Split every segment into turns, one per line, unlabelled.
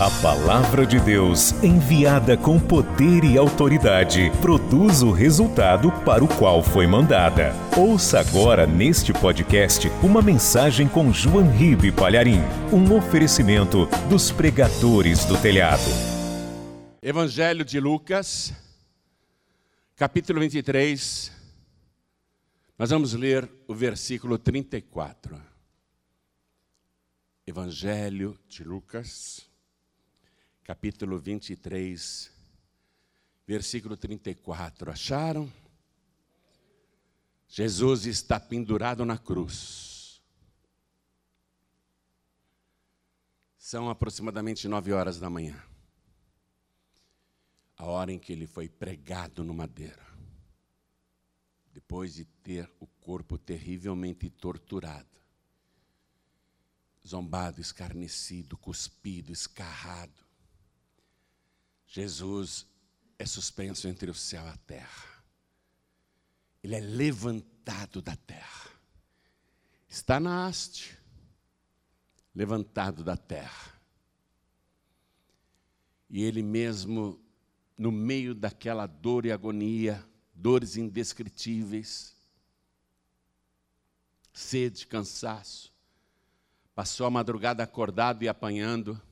A palavra de Deus, enviada com poder e autoridade, produz o resultado para o qual foi mandada. Ouça agora neste podcast uma mensagem com João Ribe Palharim, um oferecimento dos pregadores do telhado.
Evangelho de Lucas, capítulo 23. Nós vamos ler o versículo 34. Evangelho de Lucas, capítulo 23, versículo 34. Acharam? Jesus está pendurado na cruz. São aproximadamente nove horas da manhã, a hora em que ele foi pregado no madeira, depois de ter o corpo terrivelmente torturado zombado, escarnecido, cuspido, escarrado. Jesus é suspenso entre o céu e a terra. Ele é levantado da terra. Está na haste, levantado da terra. E ele mesmo, no meio daquela dor e agonia, dores indescritíveis, sede, cansaço, Passou a madrugada acordado e apanhando.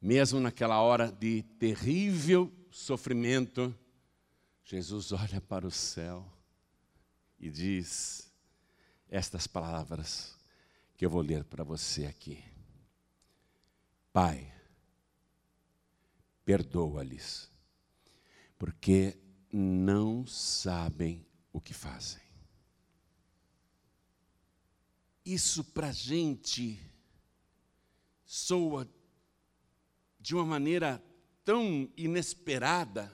Mesmo naquela hora de terrível sofrimento, Jesus olha para o céu e diz estas palavras que eu vou ler para você aqui. Pai, perdoa-lhes, porque não sabem o que fazem. Isso para a gente soa de uma maneira tão inesperada,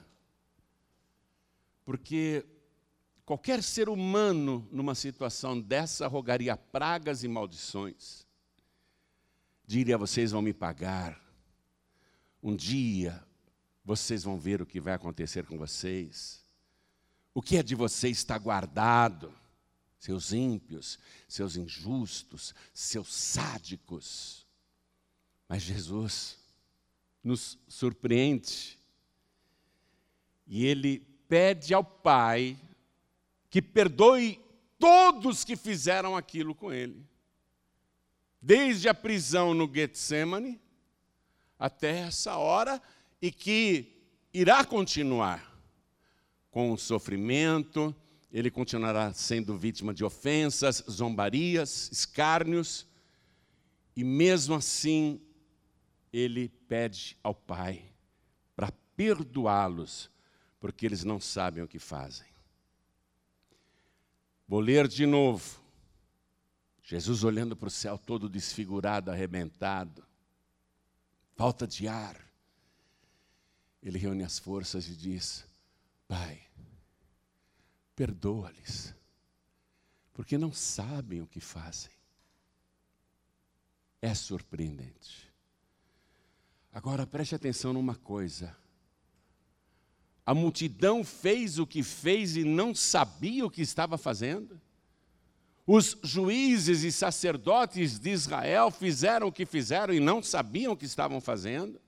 porque qualquer ser humano numa situação dessa rogaria pragas e maldições, diria: vocês vão me pagar, um dia vocês vão ver o que vai acontecer com vocês, o que é de vocês está guardado. Seus ímpios, seus injustos, seus sádicos. Mas Jesus nos surpreende. E ele pede ao Pai que perdoe todos que fizeram aquilo com ele. Desde a prisão no Getsemane até essa hora e que irá continuar com o sofrimento, ele continuará sendo vítima de ofensas, zombarias, escárnios, e mesmo assim, ele pede ao Pai para perdoá-los, porque eles não sabem o que fazem. Vou ler de novo. Jesus olhando para o céu todo desfigurado, arrebentado, falta de ar. Ele reúne as forças e diz: Pai, perdoa-lhes, porque não sabem o que fazem. É surpreendente. Agora preste atenção numa coisa. A multidão fez o que fez e não sabia o que estava fazendo. Os juízes e sacerdotes de Israel fizeram o que fizeram e não sabiam o que estavam fazendo.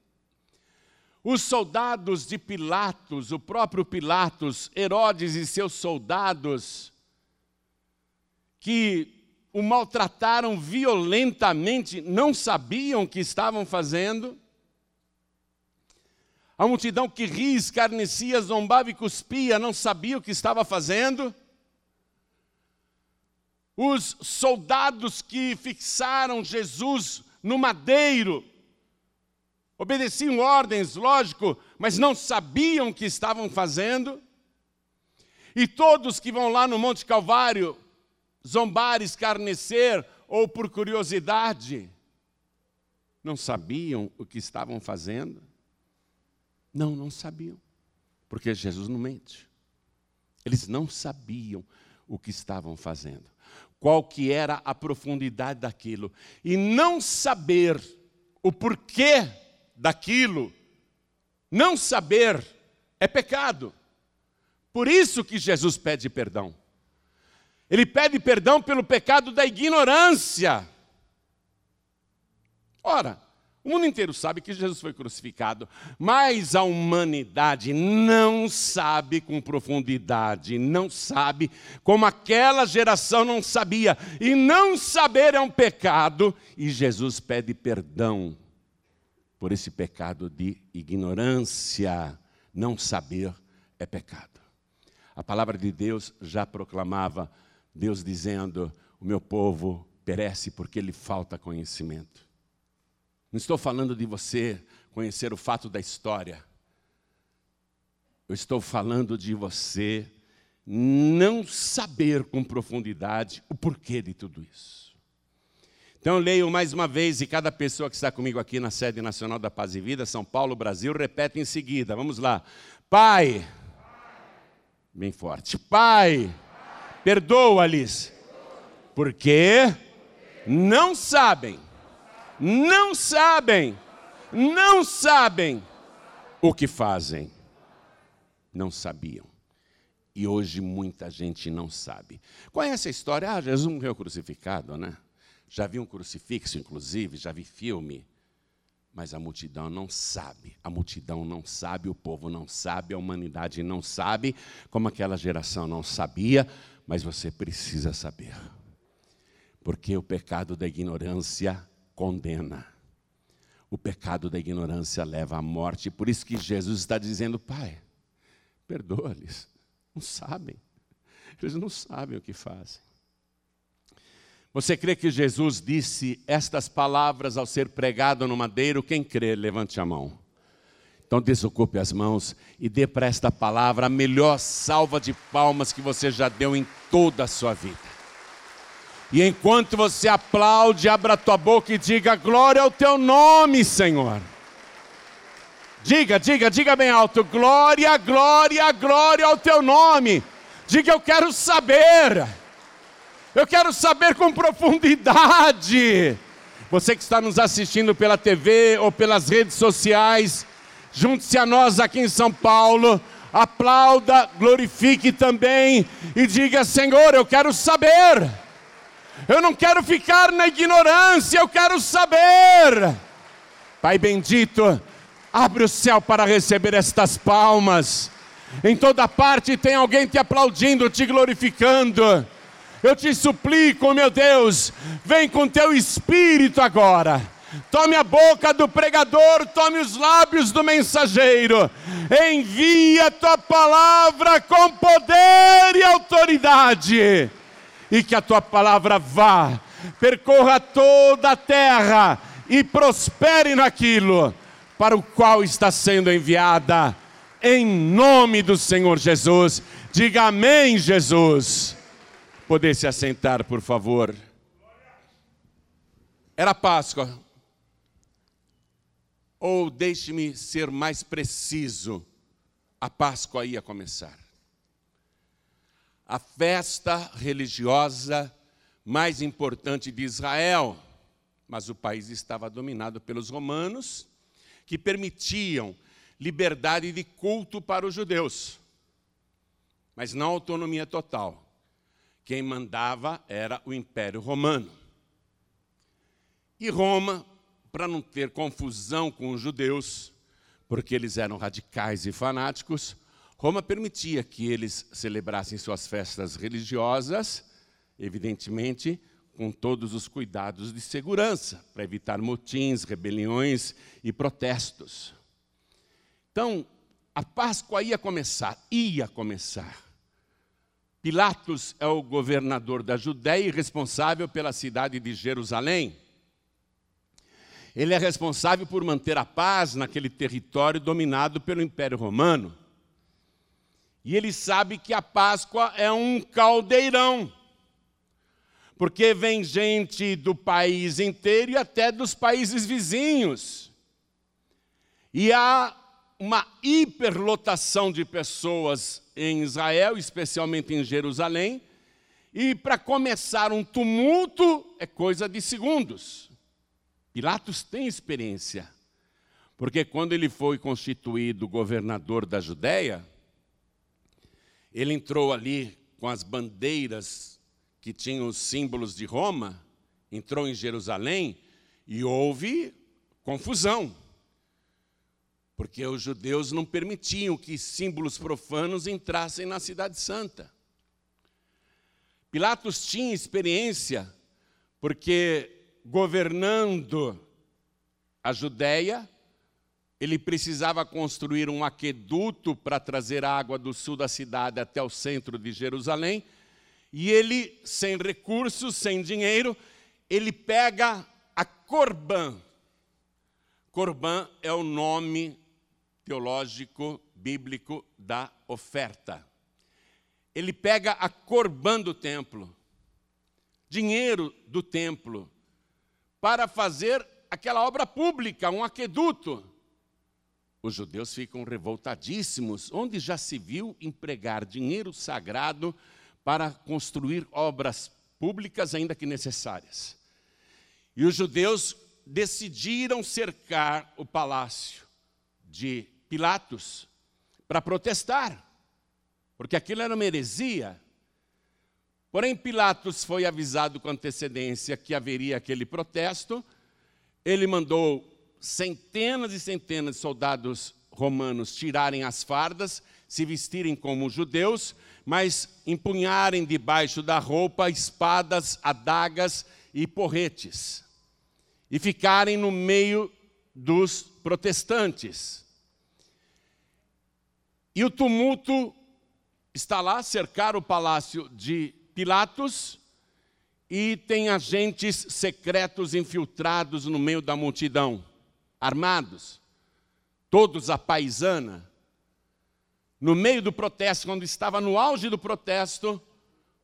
Os soldados de Pilatos, o próprio Pilatos, Herodes e seus soldados, que o maltrataram violentamente, não sabiam o que estavam fazendo. A multidão que ria, escarnecia, zombava e cuspia, não sabia o que estava fazendo. Os soldados que fixaram Jesus no madeiro, Obedeciam ordens, lógico, mas não sabiam o que estavam fazendo. E todos que vão lá no Monte Calvário zombar, escarnecer ou por curiosidade, não sabiam o que estavam fazendo? Não, não sabiam. Porque Jesus não mente. Eles não sabiam o que estavam fazendo. Qual que era a profundidade daquilo. E não saber o porquê daquilo, não saber é pecado. Por isso que Jesus pede perdão. Ele pede perdão pelo pecado da ignorância. Ora, O mundo inteiro sabe que Jesus foi crucificado, mas a humanidade não sabe com profundidade, não sabe como aquela geração não sabia. E não saber é um pecado, e Jesus pede perdão por esse pecado de ignorância. Não saber é pecado. A palavra de Deus já proclamava, Deus dizendo: O meu povo perece porque lhe falta conhecimento. Não estou falando de você conhecer o fato da história. Eu estou falando de você não saber com profundidade o porquê de tudo isso. Então leio mais uma vez e cada pessoa que está comigo aqui na sede nacional da Paz e Vida, São Paulo, Brasil, repete em seguida. Vamos lá. Pai, bem forte. Pai, perdoa-lhes, porque não sabem não sabem, não sabem o que fazem. Não sabiam. E hoje muita gente não sabe. Conhece a história? Ah, Jesus morreu crucificado, né? Já vi um crucifixo, inclusive, já vi filme. Mas a multidão não sabe, a multidão não sabe, o povo não sabe, a humanidade não sabe, como aquela geração não sabia, mas você precisa saber. Porque o pecado da ignorância condena. O pecado da ignorância leva à morte. Por isso que Jesus está dizendo: Pai, perdoa-lhes. Não sabem. Eles não sabem o que fazem. Você crê que Jesus disse estas palavras ao ser pregado no madeiro? Quem crê, levante a mão. Então desocupe as mãos e dê para esta palavra a melhor salva de palmas que você já deu em toda a sua vida. E enquanto você aplaude, abra a tua boca e diga: Glória ao teu nome, Senhor. Diga, diga, diga bem alto: Glória, glória, glória ao teu nome. Diga: Eu quero saber. Eu quero saber com profundidade. Você que está nos assistindo pela TV ou pelas redes sociais, junte-se a nós aqui em São Paulo. Aplauda, glorifique também e diga: Senhor, eu quero saber. Eu não quero ficar na ignorância, eu quero saber. Pai bendito, abre o céu para receber estas palmas. Em toda parte tem alguém te aplaudindo, te glorificando. Eu te suplico, meu Deus, vem com teu espírito agora. Tome a boca do pregador, tome os lábios do mensageiro. Envia tua palavra com poder e autoridade e que a tua palavra vá, percorra toda a terra e prospere naquilo para o qual está sendo enviada, em nome do Senhor Jesus. Diga amém, Jesus. Poder se assentar, por favor. Era Páscoa. Ou deixe-me ser mais preciso, a Páscoa ia começar a festa religiosa mais importante de Israel. Mas o país estava dominado pelos romanos, que permitiam liberdade de culto para os judeus, mas não autonomia total. Quem mandava era o Império Romano. E Roma, para não ter confusão com os judeus, porque eles eram radicais e fanáticos, Roma permitia que eles celebrassem suas festas religiosas, evidentemente, com todos os cuidados de segurança, para evitar motins, rebeliões e protestos. Então, a Páscoa ia começar, ia começar. Pilatos é o governador da Judéia e responsável pela cidade de Jerusalém. Ele é responsável por manter a paz naquele território dominado pelo Império Romano. E ele sabe que a Páscoa é um caldeirão. Porque vem gente do país inteiro e até dos países vizinhos. E há uma hiperlotação de pessoas em Israel, especialmente em Jerusalém, e para começar um tumulto é coisa de segundos. Pilatos tem experiência, porque quando ele foi constituído governador da Judéia, ele entrou ali com as bandeiras que tinham os símbolos de Roma, entrou em Jerusalém e houve confusão, porque os judeus não permitiam que símbolos profanos entrassem na Cidade Santa. Pilatos tinha experiência, porque governando a Judéia, ele precisava construir um aqueduto para trazer água do sul da cidade até o centro de Jerusalém. E ele, sem recursos, sem dinheiro, ele pega a Corban. Corban é o nome teológico bíblico da oferta. Ele pega a Corban do templo, dinheiro do templo, para fazer aquela obra pública, um aqueduto. Os judeus ficam revoltadíssimos, onde já se viu empregar dinheiro sagrado para construir obras públicas, ainda que necessárias. E os judeus decidiram cercar o palácio de Pilatos para protestar, porque aquilo era uma heresia. Porém, Pilatos foi avisado com antecedência que haveria aquele protesto, ele mandou centenas e centenas de soldados romanos tirarem as fardas, se vestirem como judeus, mas empunharem debaixo da roupa espadas, adagas e porretes, e ficarem no meio dos protestantes. E o tumulto está lá, cercar o palácio de Pilatos, e tem agentes secretos infiltrados no meio da multidão armados, todos a paisana. No meio do protesto, quando estava no auge do protesto,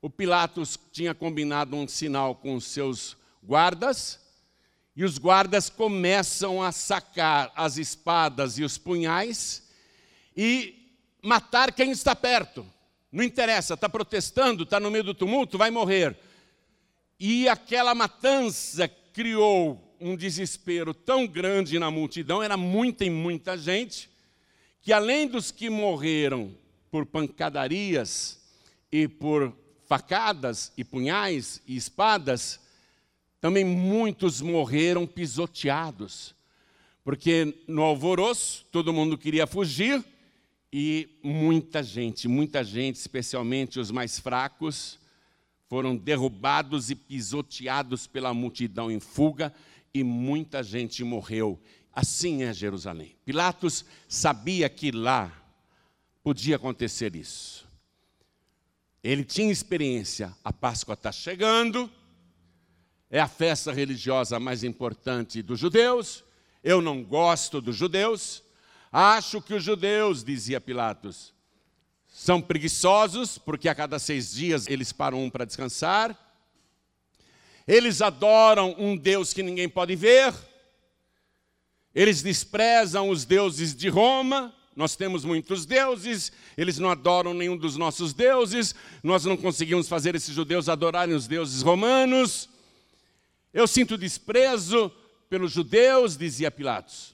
o Pilatos tinha combinado um sinal com os seus guardas, e os guardas começam a sacar as espadas e os punhais e matar quem está perto. Não interessa, está protestando, está no meio do tumulto, vai morrer. E aquela matança criou um desespero tão grande na multidão, era muita e muita gente, que além dos que morreram por pancadarias e por facadas e punhais e espadas, também muitos morreram pisoteados, porque no alvoroço todo mundo queria fugir e muita gente, muita gente, especialmente os mais fracos, foram derrubados e pisoteados pela multidão em fuga e muita gente morreu. Assim é Jerusalém. Pilatos sabia que lá podia acontecer isso. Ele tinha experiência. A Páscoa está chegando, é a festa religiosa mais importante dos judeus. Eu não gosto dos judeus. Acho que os judeus, dizia Pilatos, são preguiçosos, porque a cada seis dias eles param um para descansar. Eles adoram um Deus que ninguém pode ver. Eles desprezam os deuses de Roma. Nós temos muitos deuses, eles não adoram nenhum dos nossos deuses. Nós não conseguimos fazer esses judeus adorarem os deuses romanos. Eu sinto desprezo pelos judeus, dizia Pilatos.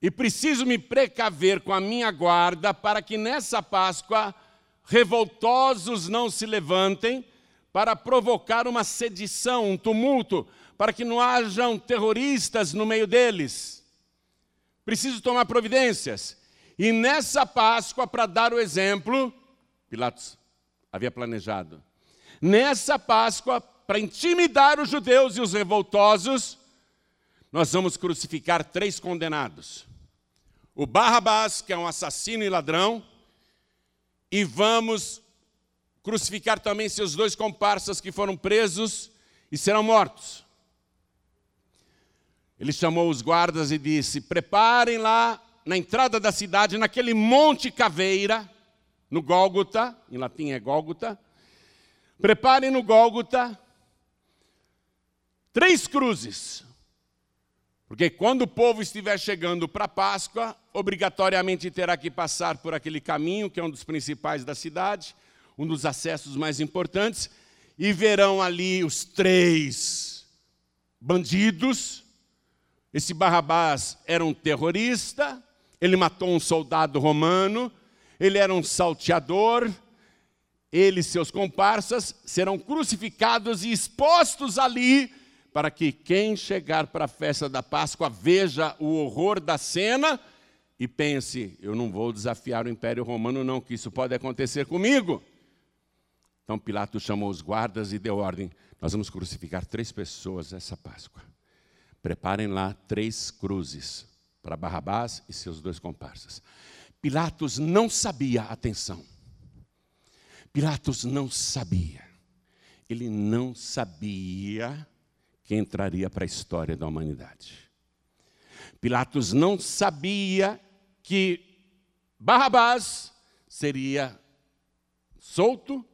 E preciso me precaver com a minha guarda para que nessa Páscoa revoltosos não se levantem para provocar uma sedição, um tumulto, para que não hajam terroristas no meio deles. Preciso tomar providências. E nessa Páscoa, para dar o exemplo, Pilatos havia planejado. Nessa Páscoa, para intimidar os judeus e os revoltosos, nós vamos crucificar três condenados. O Barrabás, que é um assassino e ladrão, e vamos crucificar também seus dois comparsas que foram presos e serão mortos. Ele chamou os guardas e disse: Preparem lá na entrada da cidade, naquele monte caveira, no Gólgota, em latim é Gólgota. Preparem no Gólgota três cruzes. Porque quando o povo estiver chegando para a Páscoa, obrigatoriamente terá que passar por aquele caminho, que é um dos principais da cidade um dos acessos mais importantes, e verão ali os três bandidos. Esse Barrabás era um terrorista, ele matou um soldado romano, ele era um salteador, ele e seus comparsas serão crucificados e expostos ali para que quem chegar para a festa da Páscoa veja o horror da cena e pense: eu não vou desafiar o Império Romano, não, que isso pode acontecer comigo. Então Pilatos chamou os guardas e deu ordem: nós vamos crucificar três pessoas essa Páscoa. Preparem lá três cruzes para Barrabás e seus dois comparsas. Pilatos não sabia, atenção. Pilatos não sabia. Ele não sabia que entraria para a história da humanidade. Pilatos não sabia que Barrabás seria solto,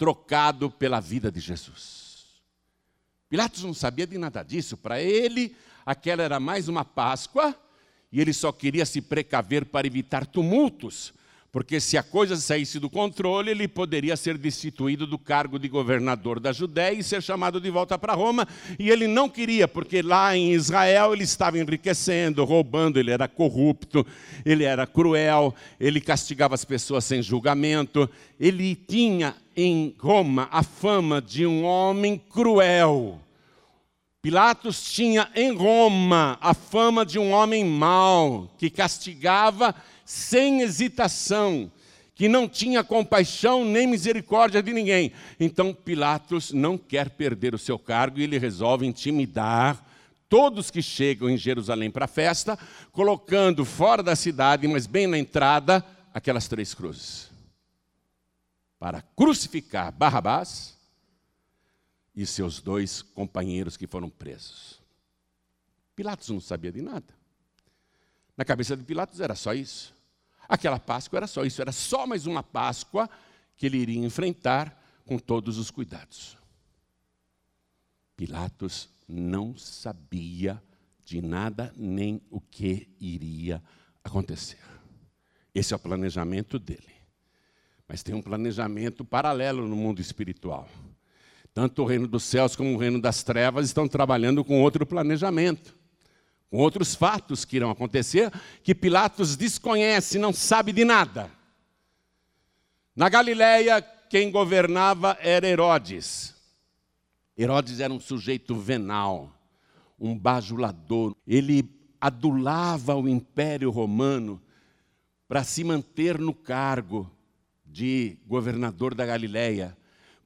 trocado pela vida de Jesus. Pilatos não sabia de nada disso. Para ele, aquela era mais uma Páscoa e ele só queria se precaver para evitar tumultos, porque se a coisa saísse do controle, ele poderia ser destituído do cargo de governador da Judéia e ser chamado de volta para Roma, e ele não queria, porque lá em Israel ele estava enriquecendo, roubando, ele era corrupto, ele era cruel, ele castigava as pessoas sem julgamento, ele tinha em Roma a fama de um homem cruel. Pilatos tinha em Roma a fama de um homem mau, que castigava sem hesitação, que não tinha compaixão nem misericórdia de ninguém. Então Pilatos não quer perder o seu cargo e ele resolve intimidar todos que chegam em Jerusalém para a festa, colocando fora da cidade, mas bem na entrada, aquelas três cruzes. Para crucificar Barrabás e seus dois companheiros que foram presos. Pilatos não sabia de nada. Na cabeça de Pilatos era só isso. Aquela Páscoa era só isso, era só mais uma Páscoa que ele iria enfrentar com todos os cuidados. Pilatos não sabia de nada nem o que iria acontecer. Esse é o planejamento dele. Mas tem um planejamento paralelo no mundo espiritual. Tanto o reino dos céus como o reino das trevas estão trabalhando com outro planejamento com outros fatos que irão acontecer, que Pilatos desconhece, não sabe de nada. Na Galiléia, quem governava era Herodes. Herodes era um sujeito venal, um bajulador. Ele adulava o Império Romano para se manter no cargo de governador da Galiléia,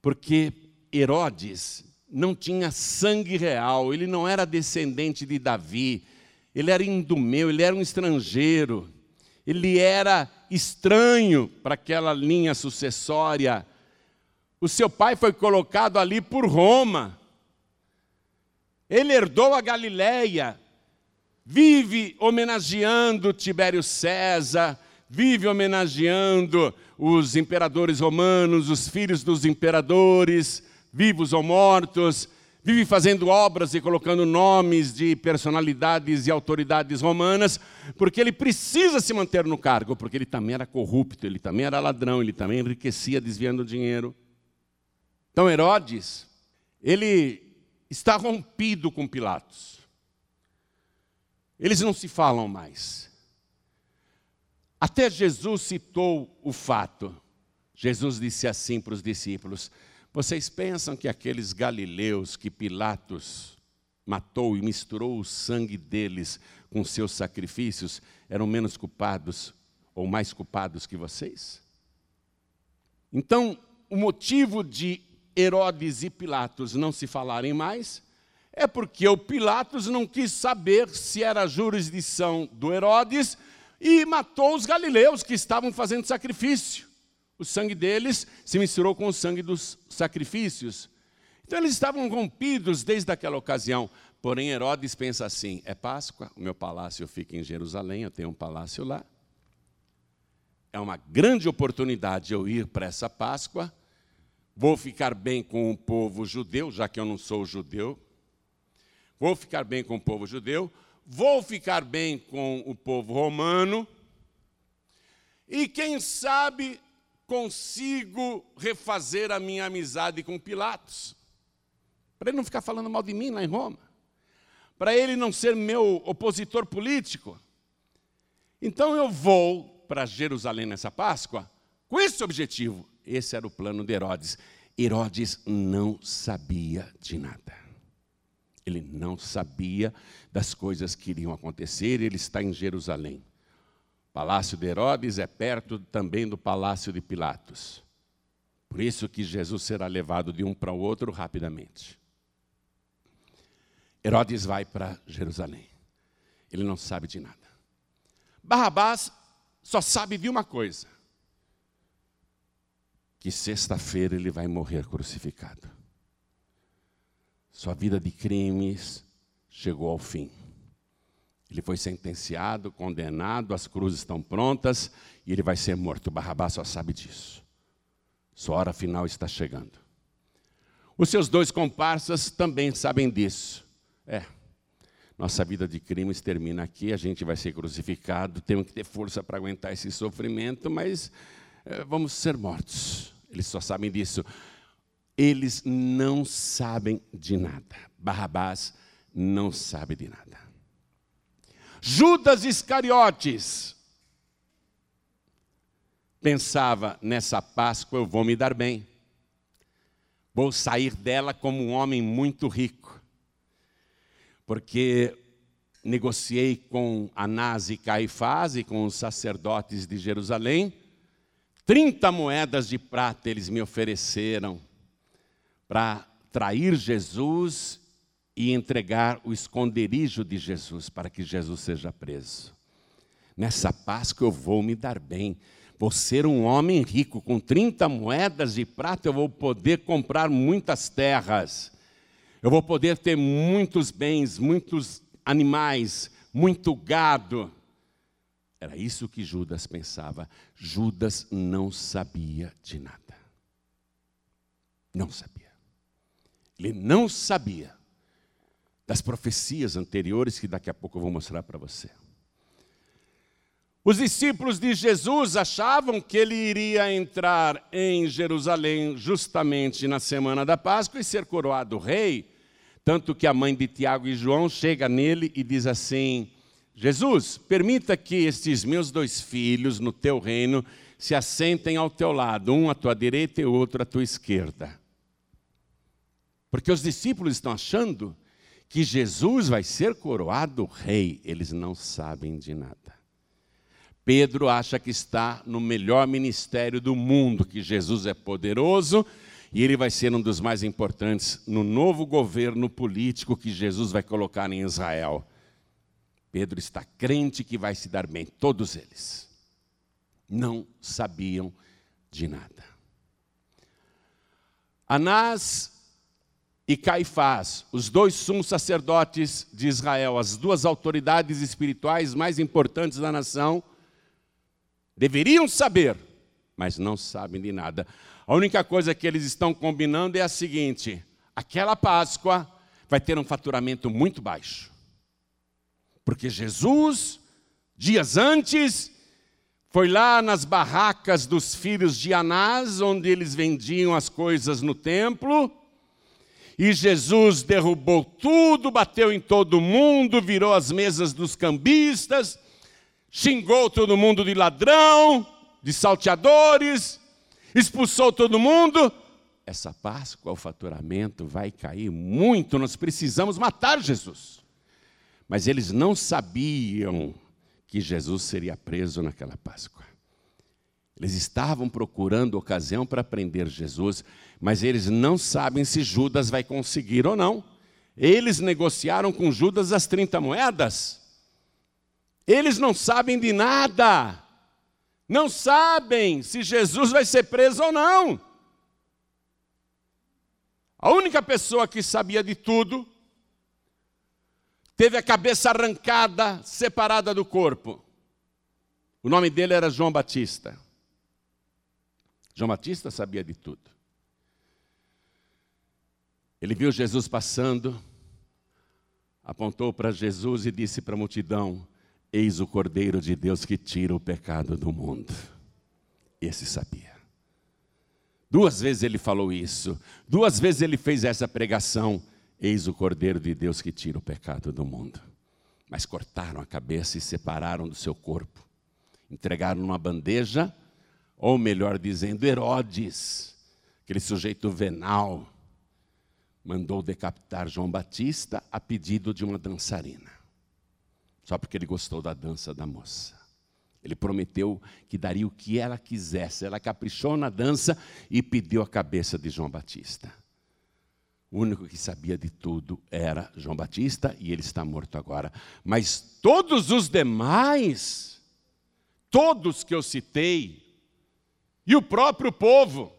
porque Herodes não tinha sangue real, ele não era descendente de Davi, ele era indumeu, ele era um estrangeiro, ele era estranho para aquela linha sucessória. O seu pai foi colocado ali por Roma. Ele herdou a Galileia, vive homenageando Tibério César, vive homenageando os imperadores romanos, os filhos dos imperadores, vivos ou mortos, vive fazendo obras e colocando nomes de personalidades e autoridades romanas, porque ele precisa se manter no cargo, porque ele também era corrupto, ele também era ladrão, ele também enriquecia desviando dinheiro. Então Herodes, ele está rompido com Pilatos. Eles não se falam mais. Até Jesus citou o fato. Jesus disse assim para os discípulos: vocês pensam que aqueles galileus que Pilatos matou e misturou o sangue deles com seus sacrifícios eram menos culpados ou mais culpados que vocês? Então, o motivo de Herodes e Pilatos não se falarem mais é porque o Pilatos não quis saber se era a jurisdição do Herodes e matou os galileus que estavam fazendo sacrifício. O sangue deles se misturou com o sangue dos sacrifícios. Então eles estavam rompidos desde aquela ocasião. Porém, Herodes pensa assim: é Páscoa, o meu palácio fica em Jerusalém, eu tenho um palácio lá. É uma grande oportunidade eu ir para essa Páscoa. Vou ficar bem com o povo judeu, já que eu não sou judeu. Vou ficar bem com o povo judeu. Vou ficar bem com o povo romano. E quem sabe consigo refazer a minha amizade com Pilatos, para ele não ficar falando mal de mim lá em Roma, para ele não ser meu opositor político. Então eu vou para Jerusalém nessa Páscoa com esse objetivo. Esse era o plano de Herodes. Herodes não sabia de nada. Ele não sabia das coisas que iriam acontecer, ele está em Jerusalém. Palácio de Herodes é perto também do palácio de Pilatos. Por isso que Jesus será levado de um para o outro rapidamente. Herodes vai para Jerusalém. Ele não sabe de nada. Barrabás só sabe de uma coisa: que sexta-feira ele vai morrer crucificado. Sua vida de crimes chegou ao fim. Ele foi sentenciado, condenado, as cruzes estão prontas e ele vai ser morto. Barrabás só sabe disso. Sua hora final está chegando. Os seus dois comparsas também sabem disso. É, nossa vida de crimes termina aqui, a gente vai ser crucificado, temos que ter força para aguentar esse sofrimento, mas é, vamos ser mortos. Eles só sabem disso. Eles não sabem de nada. Barrabás não sabe de nada. Judas Iscariotes pensava: nessa Páscoa eu vou me dar bem. Vou sair dela como um homem muito rico porque negociei com Anás e Caifás e com os sacerdotes de Jerusalém. 30 moedas de prata eles me ofereceram para trair Jesus e entregar o esconderijo de Jesus para que Jesus seja preso. Nessa Páscoa eu vou me dar bem. Vou ser um homem rico, com 30 moedas de prata eu vou poder comprar muitas terras. Eu vou poder ter muitos bens, muitos animais, muito gado. Era isso que Judas pensava. Judas não sabia de nada. Não sabia. Ele não sabia das profecias anteriores que daqui a pouco eu vou mostrar para você. Os discípulos de Jesus achavam que ele iria entrar em Jerusalém justamente na semana da Páscoa e ser coroado rei tanto que a mãe de Tiago e João chega nele e diz assim: Jesus, permita que estes meus dois filhos no teu reino se assentem ao teu lado, um à tua direita e outro à tua esquerda. Porque os discípulos estão achando que Jesus vai ser coroado rei, eles não sabem de nada. Pedro acha que está no melhor ministério do mundo, que Jesus é poderoso e ele vai ser um dos mais importantes no novo governo político que Jesus vai colocar em Israel. Pedro está crente que vai se dar bem, todos eles. Não sabiam de nada. Anás e Caifás, os dois sumos sacerdotes de Israel, as duas autoridades espirituais mais importantes da nação, deveriam saber, mas não sabem de nada. A única coisa que eles estão combinando é a seguinte: aquela Páscoa vai ter um faturamento muito baixo. Porque Jesus, dias antes, foi lá nas barracas dos filhos de Anás, onde eles vendiam as coisas no templo, e Jesus derrubou tudo, bateu em todo mundo, virou as mesas dos cambistas, xingou todo mundo de ladrão, de salteadores, expulsou todo mundo. Essa Páscoa, o faturamento vai cair muito, nós precisamos matar Jesus. Mas eles não sabiam que Jesus seria preso naquela Páscoa. Eles estavam procurando ocasião para prender Jesus, mas eles não sabem se Judas vai conseguir ou não. Eles negociaram com Judas as 30 moedas. Eles não sabem de nada não sabem se Jesus vai ser preso ou não. A única pessoa que sabia de tudo teve a cabeça arrancada, separada do corpo. O nome dele era João Batista. João Batista sabia de tudo. Ele viu Jesus passando, apontou para Jesus e disse para a multidão: Eis o Cordeiro de Deus que tira o pecado do mundo. Esse sabia. Duas vezes ele falou isso, duas vezes ele fez essa pregação. Eis o Cordeiro de Deus que tira o pecado do mundo. Mas cortaram a cabeça e separaram do seu corpo. Entregaram numa bandeja, ou melhor dizendo, Herodes, aquele sujeito venal, mandou decapitar João Batista a pedido de uma dançarina, só porque ele gostou da dança da moça. Ele prometeu que daria o que ela quisesse. Ela caprichou na dança e pediu a cabeça de João Batista. O único que sabia de tudo era João Batista e ele está morto agora. Mas todos os demais, todos que eu citei, e o próprio povo,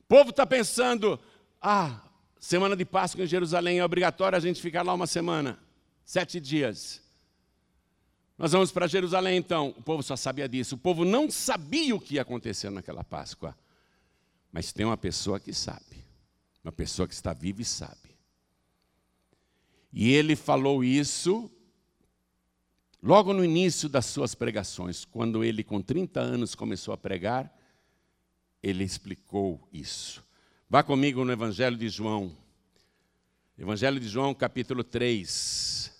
o povo está pensando: ah, semana de Páscoa em Jerusalém é obrigatório a gente ficar lá uma semana, sete dias. Nós vamos para Jerusalém então. O povo só sabia disso. O povo não sabia o que ia acontecer naquela Páscoa. Mas tem uma pessoa que sabe. Uma pessoa que está viva e sabe. E ele falou isso logo no início das suas pregações, quando ele, com 30 anos, começou a pregar, ele explicou isso. Vá comigo no Evangelho de João. Evangelho de João, capítulo 3.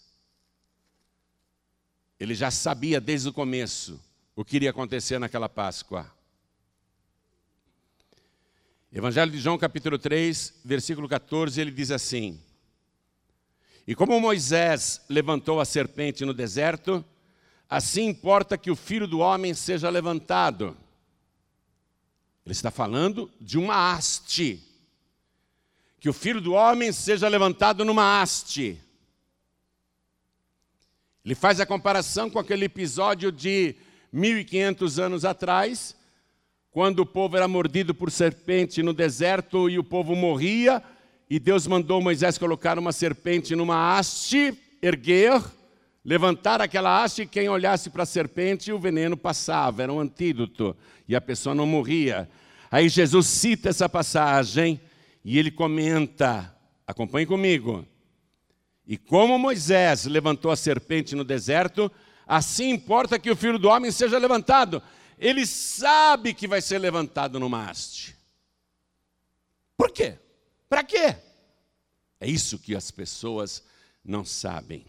Ele já sabia desde o começo o que iria acontecer naquela Páscoa. Evangelho de João, capítulo 3, versículo 14, ele diz assim: E como Moisés levantou a serpente no deserto, assim importa que o filho do homem seja levantado. Ele está falando de uma haste. Que o filho do homem seja levantado numa haste. Ele faz a comparação com aquele episódio de 1500 anos atrás, quando o povo era mordido por serpente no deserto e o povo morria, e Deus mandou Moisés colocar uma serpente numa haste, erguer, levantar aquela haste, e quem olhasse para a serpente, o veneno passava, era um antídoto, e a pessoa não morria. Aí Jesus cita essa passagem e ele comenta, acompanhe comigo. E como Moisés levantou a serpente no deserto, assim importa que o filho do homem seja levantado ele sabe que vai ser levantado numa haste. Por quê? Para quê? É isso que as pessoas não sabem.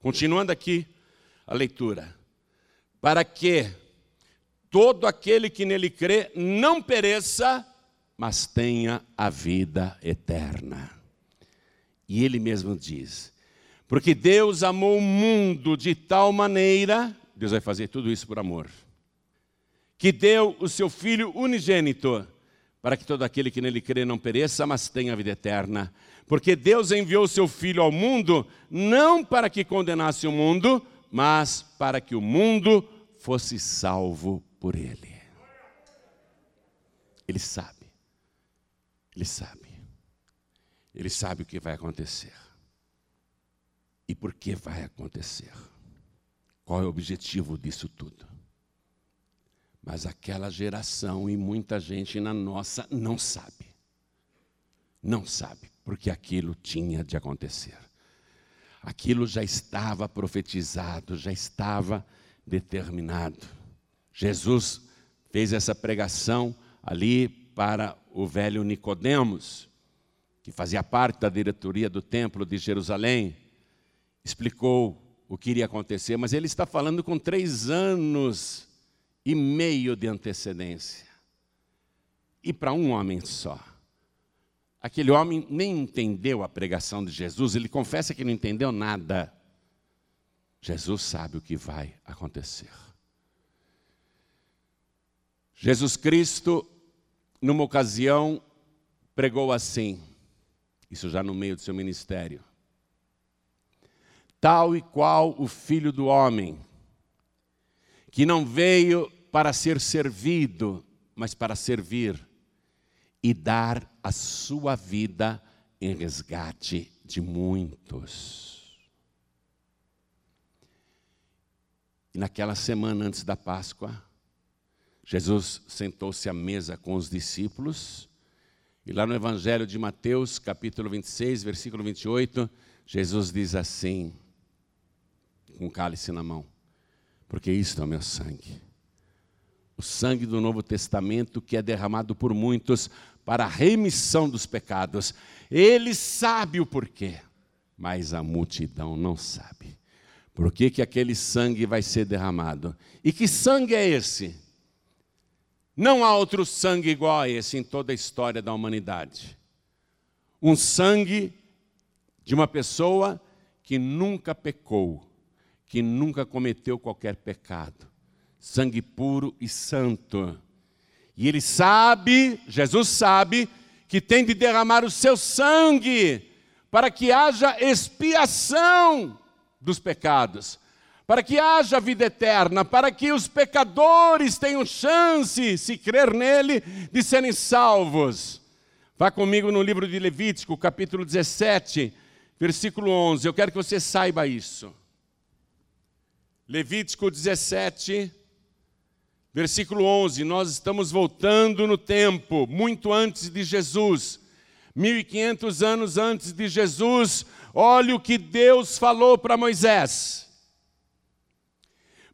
Continuando aqui a leitura. Para que todo aquele que nele crê não pereça, mas tenha a vida eterna. E ele mesmo diz: porque Deus amou o mundo de tal maneira, Deus vai fazer tudo isso por amor que deu o seu Filho unigênito, para que todo aquele que nele crê não pereça, mas tenha a vida eterna. Porque Deus enviou seu Filho ao mundo, não para que condenasse o mundo, mas para que o mundo fosse salvo por ele. Ele sabe. Ele sabe. Ele sabe o que vai acontecer. E por que vai acontecer. Qual é o objetivo disso tudo? Mas aquela geração e muita gente na nossa não sabe. Não sabe, porque aquilo tinha de acontecer. Aquilo já estava profetizado, já estava determinado. Jesus fez essa pregação ali para o velho Nicodemos, que fazia parte da diretoria do templo de Jerusalém, explicou o que iria acontecer, mas ele está falando com três anos e meio de antecedência. E para um homem só. Aquele homem nem entendeu a pregação de Jesus, ele confessa que não entendeu nada. Jesus sabe o que vai acontecer. Jesus Cristo, numa ocasião, pregou assim, isso já no meio do seu ministério: Tal e qual o filho do homem, que não veio para ser servido, mas para servir e dar a sua vida em resgate de muitos. E naquela semana antes da Páscoa, Jesus sentou-se à mesa com os discípulos, e lá no Evangelho de Mateus, capítulo 26, versículo 28, Jesus diz assim, com um cálice na mão: Porque isto é o meu sangue o sangue do Novo Testamento que é derramado por muitos para a remissão dos pecados. Ele sabe o porquê, mas a multidão não sabe. Por que, que aquele sangue vai ser derramado? E que sangue é esse? Não há outro sangue igual a esse em toda a história da humanidade. um sangue de uma pessoa que nunca pecou, que nunca cometeu qualquer pecado. Sangue puro e santo. E ele sabe, Jesus sabe, que tem de derramar o seu sangue para que haja expiação dos pecados, para que haja vida eterna, para que os pecadores tenham chance, se crer nele, de serem salvos. Vá comigo no livro de Levítico, capítulo 17, versículo 11. Eu quero que você saiba isso. Levítico 17, versículo 11. Nós estamos voltando no tempo, muito antes de Jesus. 1500 anos antes de Jesus, olha o que Deus falou para Moisés.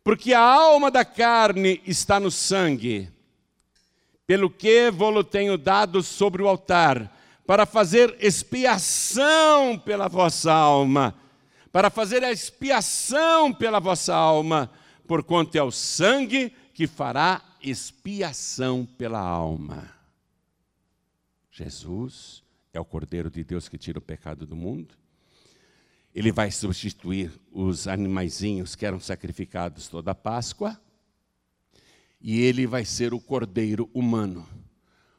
Porque a alma da carne está no sangue, pelo que vou-lo tenho dado sobre o altar, para fazer expiação pela vossa alma, para fazer a expiação pela vossa alma, porquanto é o sangue que fará expiação pela alma. Jesus é o Cordeiro de Deus que tira o pecado do mundo. Ele vai substituir os animaizinhos que eram sacrificados toda a Páscoa. E ele vai ser o cordeiro humano,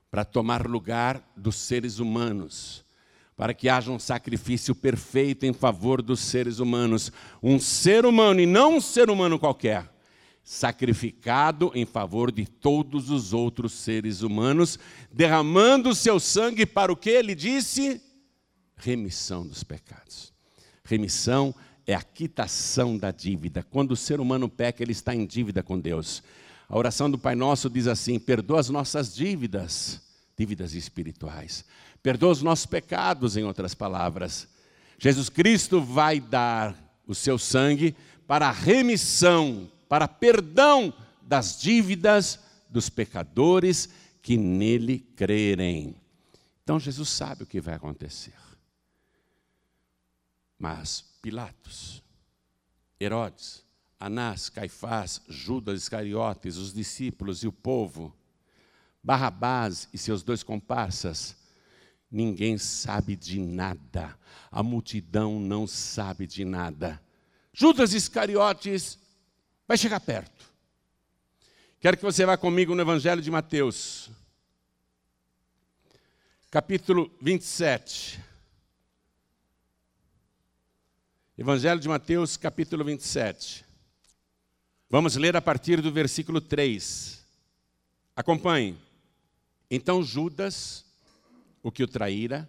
para tomar lugar dos seres humanos, para que haja um sacrifício perfeito em favor dos seres humanos. Um ser humano e não um ser humano qualquer, sacrificado em favor de todos os outros seres humanos, derramando o seu sangue para o que ele disse? Remissão dos pecados. Remissão é a quitação da dívida. Quando o ser humano peca, ele está em dívida com Deus. A oração do Pai Nosso diz assim: perdoa as nossas dívidas, dívidas espirituais. Perdoa os nossos pecados, em outras palavras. Jesus Cristo vai dar o seu sangue para a remissão, para perdão das dívidas dos pecadores que nele crerem. Então Jesus sabe o que vai acontecer. Mas Pilatos, Herodes, Anás, Caifás, Judas Iscariotes, os discípulos e o povo, Barrabás e seus dois comparsas, ninguém sabe de nada, a multidão não sabe de nada. Judas Iscariotes vai chegar perto. Quero que você vá comigo no Evangelho de Mateus, capítulo 27. Evangelho de Mateus, capítulo 27. Vamos ler a partir do versículo 3. Acompanhe. Então Judas, o que o traíra,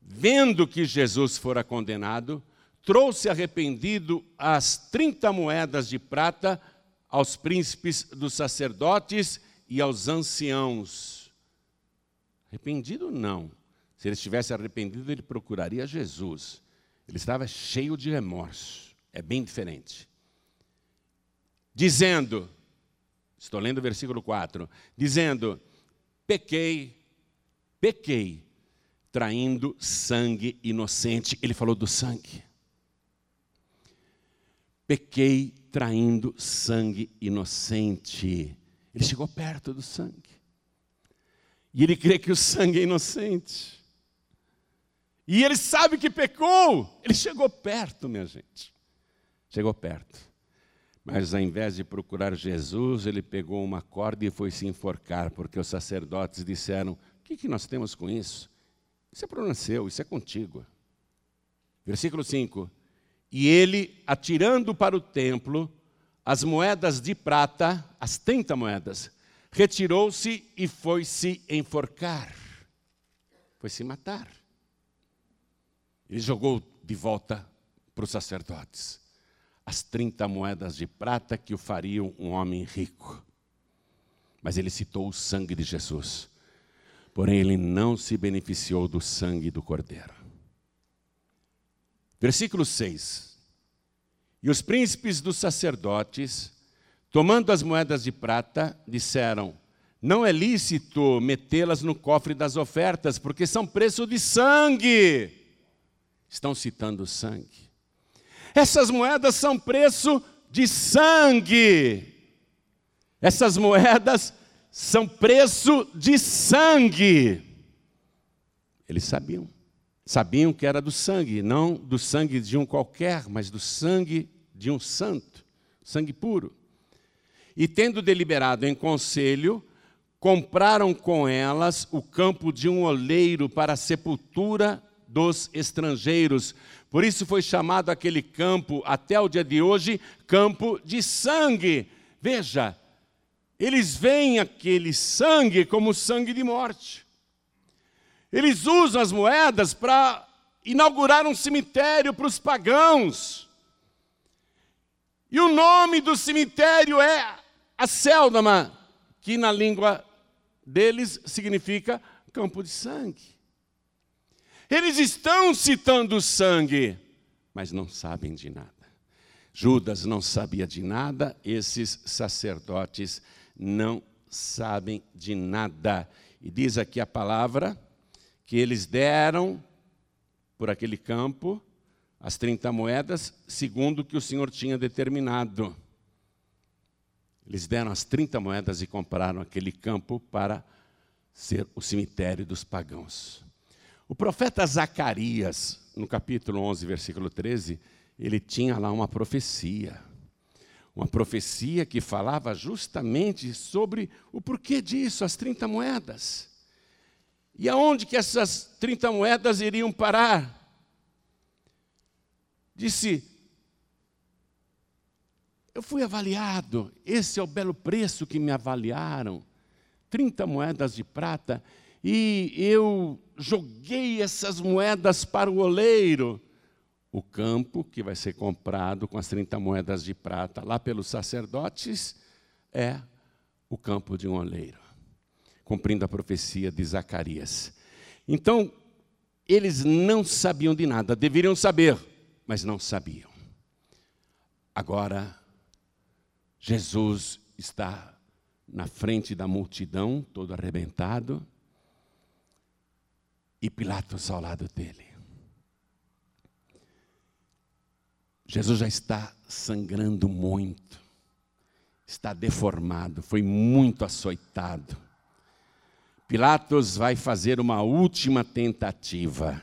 vendo que Jesus fora condenado, trouxe arrependido as 30 moedas de prata aos príncipes dos sacerdotes e aos anciãos. Arrependido não. Se ele estivesse arrependido, ele procuraria Jesus. Ele estava cheio de remorso. É bem diferente. Dizendo, estou lendo o versículo 4, dizendo: pequei, pequei, traindo sangue inocente. Ele falou do sangue. Pequei traindo sangue inocente. Ele chegou perto do sangue. E ele crê que o sangue é inocente. E ele sabe que pecou. Ele chegou perto, minha gente. Chegou perto. Mas ao invés de procurar Jesus, ele pegou uma corda e foi se enforcar, porque os sacerdotes disseram: O que, que nós temos com isso? Isso é problema seu, isso é contigo. Versículo 5: E ele, atirando para o templo as moedas de prata, as 30 moedas, retirou-se e foi se enforcar. Foi se matar. Ele jogou de volta para os sacerdotes as 30 moedas de prata que o fariam um homem rico. Mas ele citou o sangue de Jesus. Porém, ele não se beneficiou do sangue do Cordeiro. Versículo 6. E os príncipes dos sacerdotes, tomando as moedas de prata, disseram: Não é lícito metê-las no cofre das ofertas, porque são preço de sangue estão citando sangue. Essas moedas são preço de sangue. Essas moedas são preço de sangue. Eles sabiam. Sabiam que era do sangue, não do sangue de um qualquer, mas do sangue de um santo, sangue puro. E tendo deliberado em conselho, compraram com elas o campo de um oleiro para a sepultura dos estrangeiros. Por isso foi chamado aquele campo, até o dia de hoje, campo de sangue. Veja, eles veem aquele sangue como sangue de morte. Eles usam as moedas para inaugurar um cemitério para os pagãos. E o nome do cemitério é a Céldama, que na língua deles significa campo de sangue. Eles estão citando sangue, mas não sabem de nada. Judas não sabia de nada, esses sacerdotes não sabem de nada. E diz aqui a palavra que eles deram por aquele campo as 30 moedas, segundo o que o Senhor tinha determinado. Eles deram as 30 moedas e compraram aquele campo para ser o cemitério dos pagãos. O profeta Zacarias, no capítulo 11, versículo 13, ele tinha lá uma profecia. Uma profecia que falava justamente sobre o porquê disso, as 30 moedas. E aonde que essas 30 moedas iriam parar? Disse: Eu fui avaliado, esse é o belo preço que me avaliaram. 30 moedas de prata, e eu joguei essas moedas para o oleiro. O campo que vai ser comprado com as 30 moedas de prata lá pelos sacerdotes é o campo de um oleiro cumprindo a profecia de Zacarias. Então, eles não sabiam de nada, deveriam saber, mas não sabiam. Agora, Jesus está na frente da multidão, todo arrebentado, e Pilatos ao lado dele. Jesus já está sangrando muito, está deformado, foi muito açoitado. Pilatos vai fazer uma última tentativa.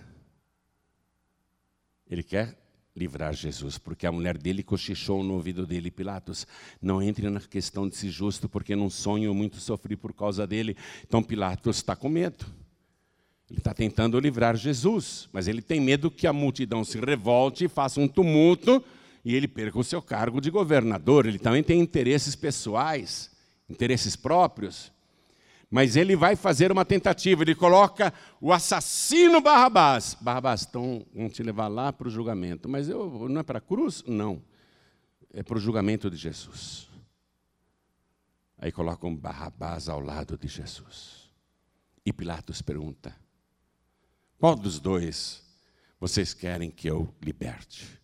Ele quer livrar Jesus, porque a mulher dele cochichou no ouvido dele, Pilatos, não entre na questão de ser justo, porque num sonho muito sofri por causa dele. Então Pilatos está com medo. Ele está tentando livrar Jesus, mas ele tem medo que a multidão se revolte faça um tumulto e ele perca o seu cargo de governador. Ele também tem interesses pessoais, interesses próprios. Mas ele vai fazer uma tentativa, ele coloca o assassino Barrabás. Barrabás, então vão te levar lá para o julgamento. Mas eu, não é para a cruz? Não. É para o julgamento de Jesus. Aí colocam Barrabás ao lado de Jesus. E Pilatos pergunta: qual dos dois vocês querem que eu liberte?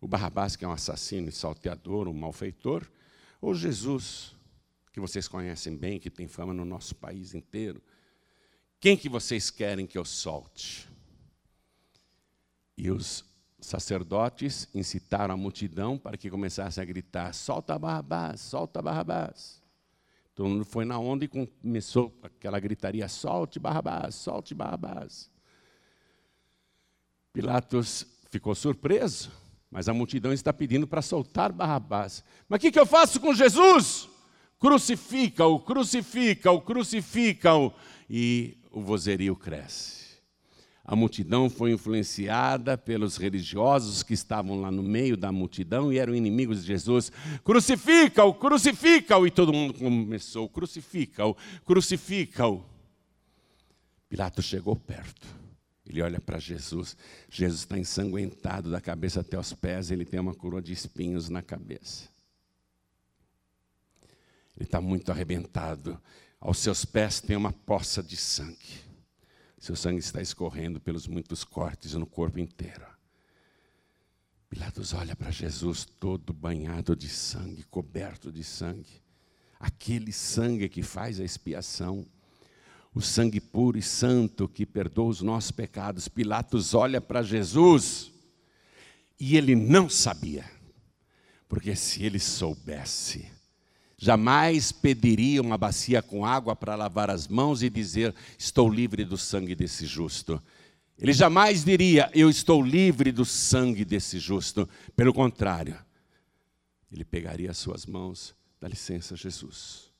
O Barrabás, que é um assassino e salteador, um malfeitor, ou Jesus? Que vocês conhecem bem, que tem fama no nosso país inteiro. Quem que vocês querem que eu solte? E os sacerdotes incitaram a multidão para que começasse a gritar: solta Barrabás, solta Barrabás. Todo mundo foi na onda e começou aquela gritaria: solte Barrabás, solte Barrabás. Pilatos ficou surpreso, mas a multidão está pedindo para soltar Barrabás. Mas o que, que eu faço com Jesus? Crucifica-o, crucifica-o, crucifica-o. E o vozerio cresce. A multidão foi influenciada pelos religiosos que estavam lá no meio da multidão e eram inimigos de Jesus. Crucifica-o, crucifica-o. E todo mundo começou: crucifica-o, crucifica-o. Pilatos chegou perto. Ele olha para Jesus. Jesus está ensanguentado da cabeça até os pés. Ele tem uma coroa de espinhos na cabeça. Ele está muito arrebentado. Aos seus pés tem uma poça de sangue. Seu sangue está escorrendo pelos muitos cortes no corpo inteiro. Pilatos olha para Jesus todo banhado de sangue, coberto de sangue. Aquele sangue que faz a expiação. O sangue puro e santo que perdoa os nossos pecados. Pilatos olha para Jesus e ele não sabia. Porque se ele soubesse, Jamais pediria uma bacia com água para lavar as mãos e dizer: Estou livre do sangue desse justo. Ele jamais diria: Eu estou livre do sangue desse justo. Pelo contrário, ele pegaria as suas mãos, dá licença, Jesus.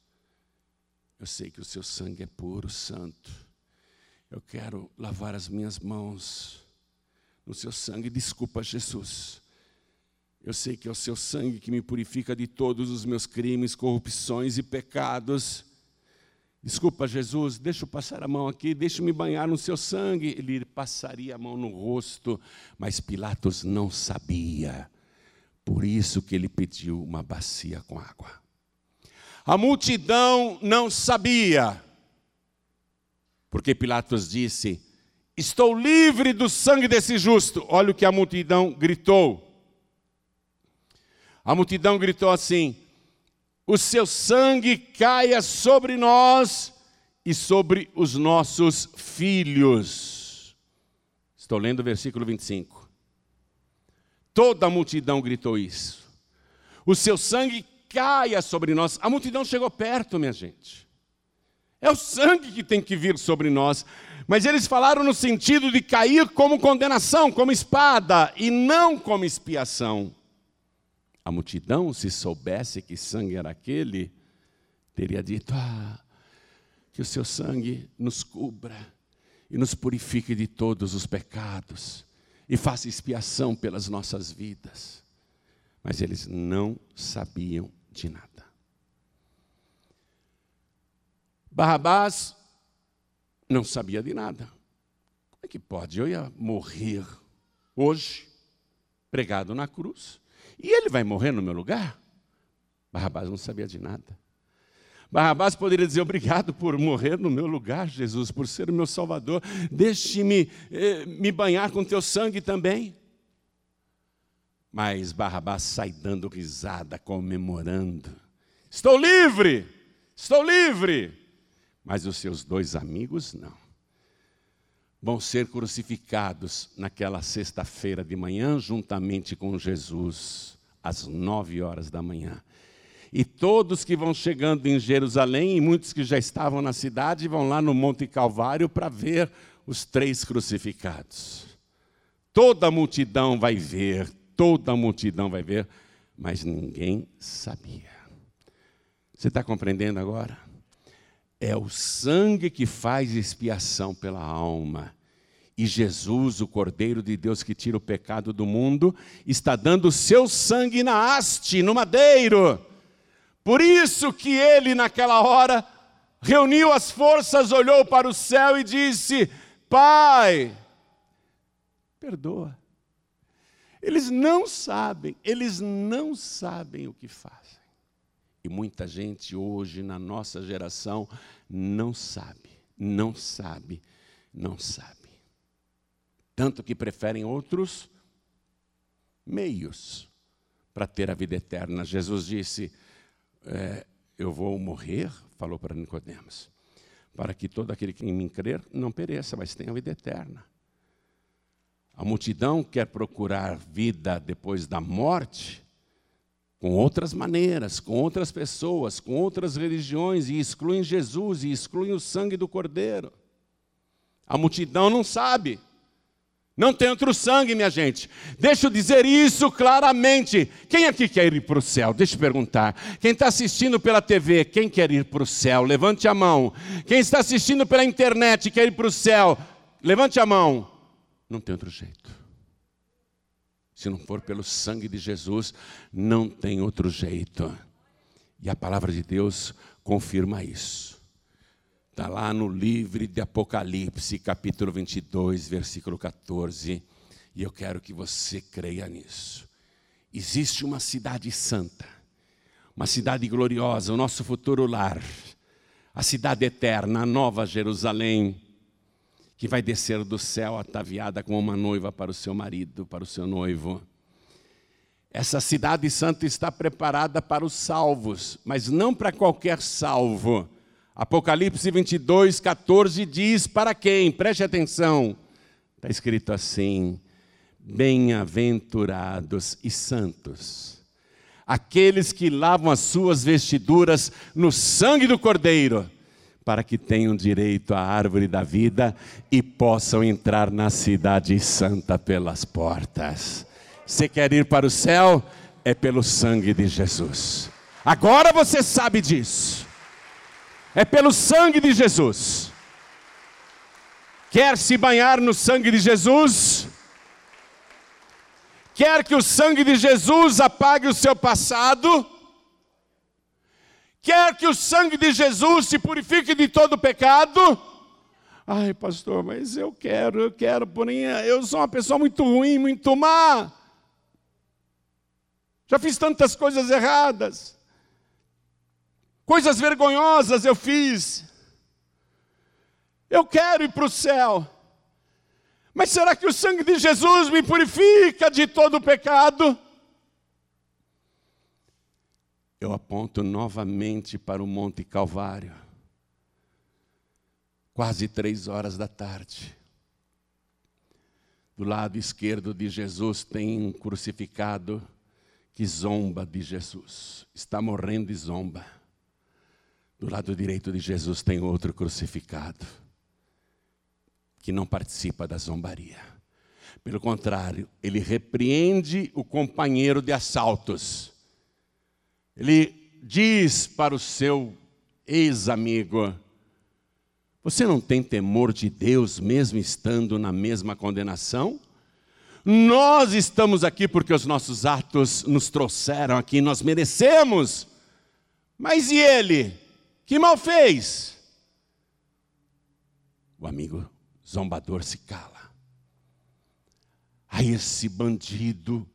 Eu sei que o seu sangue é puro, santo. Eu quero lavar as minhas mãos no seu sangue. Desculpa, Jesus. Eu sei que é o seu sangue que me purifica de todos os meus crimes, corrupções e pecados. Desculpa, Jesus, deixa eu passar a mão aqui, deixa me banhar no seu sangue. Ele passaria a mão no rosto, mas Pilatos não sabia. Por isso que ele pediu uma bacia com água. A multidão não sabia. Porque Pilatos disse: Estou livre do sangue desse justo. Olha o que a multidão gritou. A multidão gritou assim: O seu sangue caia sobre nós e sobre os nossos filhos. Estou lendo o versículo 25. Toda a multidão gritou isso. O seu sangue caia sobre nós. A multidão chegou perto, minha gente. É o sangue que tem que vir sobre nós. Mas eles falaram no sentido de cair como condenação, como espada, e não como expiação. A multidão, se soubesse que sangue era aquele, teria dito: Ah, que o seu sangue nos cubra e nos purifique de todos os pecados e faça expiação pelas nossas vidas. Mas eles não sabiam de nada. Barrabás não sabia de nada. Como é que pode? Eu ia morrer hoje, pregado na cruz. E ele vai morrer no meu lugar? Barrabás não sabia de nada. Barrabás poderia dizer: Obrigado por morrer no meu lugar, Jesus, por ser o meu Salvador. Deixe-me eh, me banhar com teu sangue também. Mas Barrabás sai dando risada, comemorando: Estou livre! Estou livre! Mas os seus dois amigos não vão ser crucificados naquela sexta-feira de manhã, juntamente com Jesus, às nove horas da manhã. E todos que vão chegando em Jerusalém, e muitos que já estavam na cidade, vão lá no Monte Calvário para ver os três crucificados. Toda a multidão vai ver, toda a multidão vai ver, mas ninguém sabia. Você está compreendendo agora? É o sangue que faz expiação pela alma. E Jesus, o Cordeiro de Deus que tira o pecado do mundo, está dando o seu sangue na haste, no madeiro. Por isso que ele, naquela hora, reuniu as forças, olhou para o céu e disse: Pai, perdoa. Eles não sabem, eles não sabem o que fazem. E muita gente hoje, na nossa geração, não sabe, não sabe, não sabe tanto que preferem outros meios para ter a vida eterna. Jesus disse: é, Eu vou morrer, falou para Nicodemos, para que todo aquele que em mim crer não pereça, mas tenha a vida eterna. A multidão quer procurar vida depois da morte com outras maneiras, com outras pessoas, com outras religiões, e excluem Jesus e excluem o sangue do Cordeiro. A multidão não sabe. Não tem outro sangue, minha gente. Deixa eu dizer isso claramente. Quem aqui quer ir para o céu? Deixa eu perguntar. Quem está assistindo pela TV, quem quer ir para o céu? Levante a mão. Quem está assistindo pela internet, quer ir para o céu? Levante a mão. Não tem outro jeito. Se não for pelo sangue de Jesus, não tem outro jeito. E a palavra de Deus confirma isso. Está lá no livro de Apocalipse, capítulo 22, versículo 14. E eu quero que você creia nisso. Existe uma cidade santa, uma cidade gloriosa, o nosso futuro lar, a cidade eterna, a nova Jerusalém, que vai descer do céu ataviada como uma noiva para o seu marido, para o seu noivo. Essa cidade santa está preparada para os salvos, mas não para qualquer salvo Apocalipse 22, 14 diz para quem? Preste atenção. Está escrito assim: Bem-aventurados e santos, aqueles que lavam as suas vestiduras no sangue do Cordeiro, para que tenham direito à árvore da vida e possam entrar na cidade santa pelas portas. Você quer ir para o céu? É pelo sangue de Jesus. Agora você sabe disso. É pelo sangue de Jesus. Quer se banhar no sangue de Jesus? Quer que o sangue de Jesus apague o seu passado? Quer que o sangue de Jesus se purifique de todo pecado? Ai, pastor, mas eu quero, eu quero, porém eu sou uma pessoa muito ruim, muito má. Já fiz tantas coisas erradas. Coisas vergonhosas eu fiz. Eu quero ir para o céu. Mas será que o sangue de Jesus me purifica de todo pecado? Eu aponto novamente para o Monte Calvário. Quase três horas da tarde. Do lado esquerdo de Jesus tem um crucificado que zomba de Jesus, está morrendo e zomba. Do lado direito de Jesus tem outro crucificado que não participa da zombaria. Pelo contrário, ele repreende o companheiro de assaltos ele diz para o seu ex-amigo: Você não tem temor de Deus mesmo estando na mesma condenação? Nós estamos aqui porque os nossos atos nos trouxeram aqui, nós merecemos. Mas e ele? Que mal fez? O amigo zombador se cala. Aí esse bandido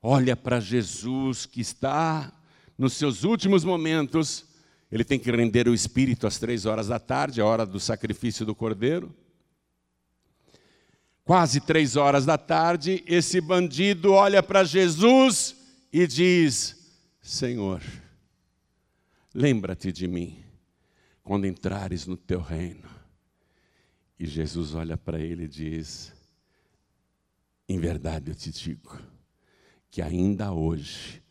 olha para Jesus que está nos seus últimos momentos, ele tem que render o espírito às três horas da tarde, a hora do sacrifício do cordeiro. Quase três horas da tarde, esse bandido olha para Jesus e diz: Senhor, lembra-te de mim quando entrares no teu reino. E Jesus olha para ele e diz: Em verdade eu te digo, que ainda hoje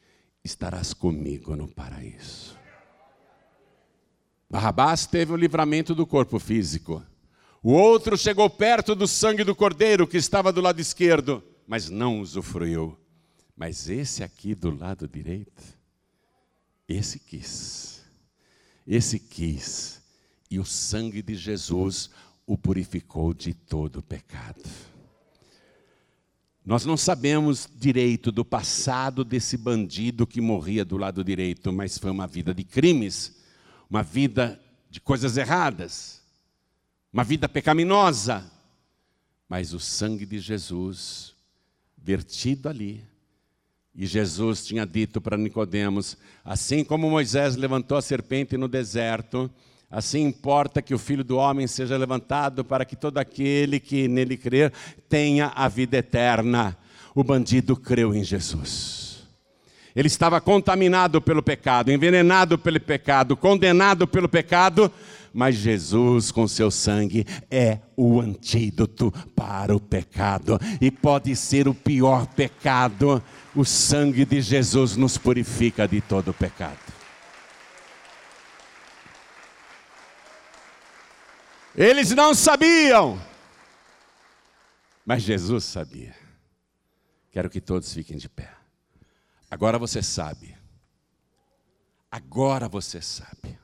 estarás comigo no paraíso. Barrabás teve o livramento do corpo físico. O outro chegou perto do sangue do cordeiro que estava do lado esquerdo, mas não usufruiu. Mas esse aqui do lado direito, esse quis. Esse quis. E o sangue de Jesus o purificou de todo pecado. Nós não sabemos direito do passado desse bandido que morria do lado direito, mas foi uma vida de crimes, uma vida de coisas erradas, uma vida pecaminosa. Mas o sangue de Jesus vertido ali, e Jesus tinha dito para Nicodemos, assim como Moisés levantou a serpente no deserto, Assim importa que o Filho do Homem seja levantado para que todo aquele que nele crer tenha a vida eterna. O bandido creu em Jesus. Ele estava contaminado pelo pecado, envenenado pelo pecado, condenado pelo pecado, mas Jesus, com seu sangue, é o antídoto para o pecado. E pode ser o pior pecado, o sangue de Jesus nos purifica de todo pecado. Eles não sabiam, mas Jesus sabia. Quero que todos fiquem de pé. Agora você sabe. Agora você sabe.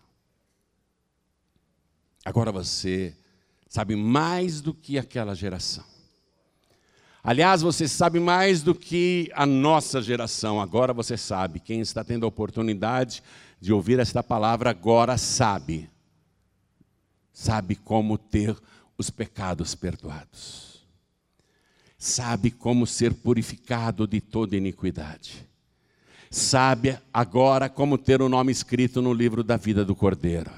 Agora você sabe mais do que aquela geração. Aliás, você sabe mais do que a nossa geração. Agora você sabe. Quem está tendo a oportunidade de ouvir esta palavra agora sabe sabe como ter os pecados perdoados, sabe como ser purificado de toda iniquidade, sabe agora como ter o nome escrito no livro da vida do Cordeiro,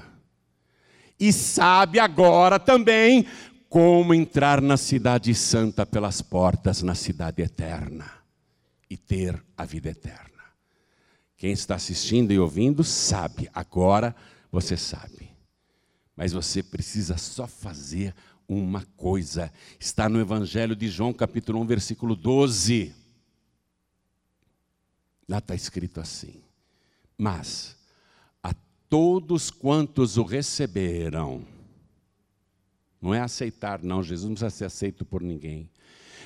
e sabe agora também como entrar na cidade santa pelas portas, na cidade eterna, e ter a vida eterna. Quem está assistindo e ouvindo sabe, agora você sabe. Mas você precisa só fazer uma coisa. Está no Evangelho de João, capítulo 1, versículo 12. Lá está escrito assim: Mas a todos quantos o receberam. Não é aceitar, não, Jesus não precisa ser aceito por ninguém.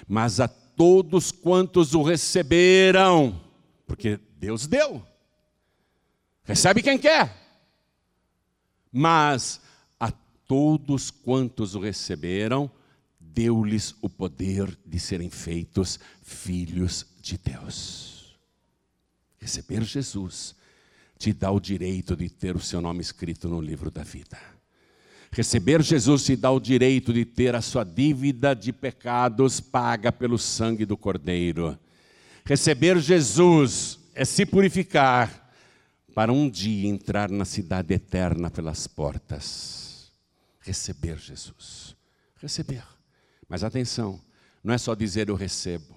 Mas a todos quantos o receberam, porque Deus deu. Recebe quem quer. Mas todos quantos o receberam, deu-lhes o poder de serem feitos filhos de Deus. Receber Jesus te dá o direito de ter o seu nome escrito no livro da vida. Receber Jesus te dá o direito de ter a sua dívida de pecados paga pelo sangue do Cordeiro. Receber Jesus é se purificar para um dia entrar na cidade eterna pelas portas. Receber Jesus. Receber. Mas atenção, não é só dizer eu recebo,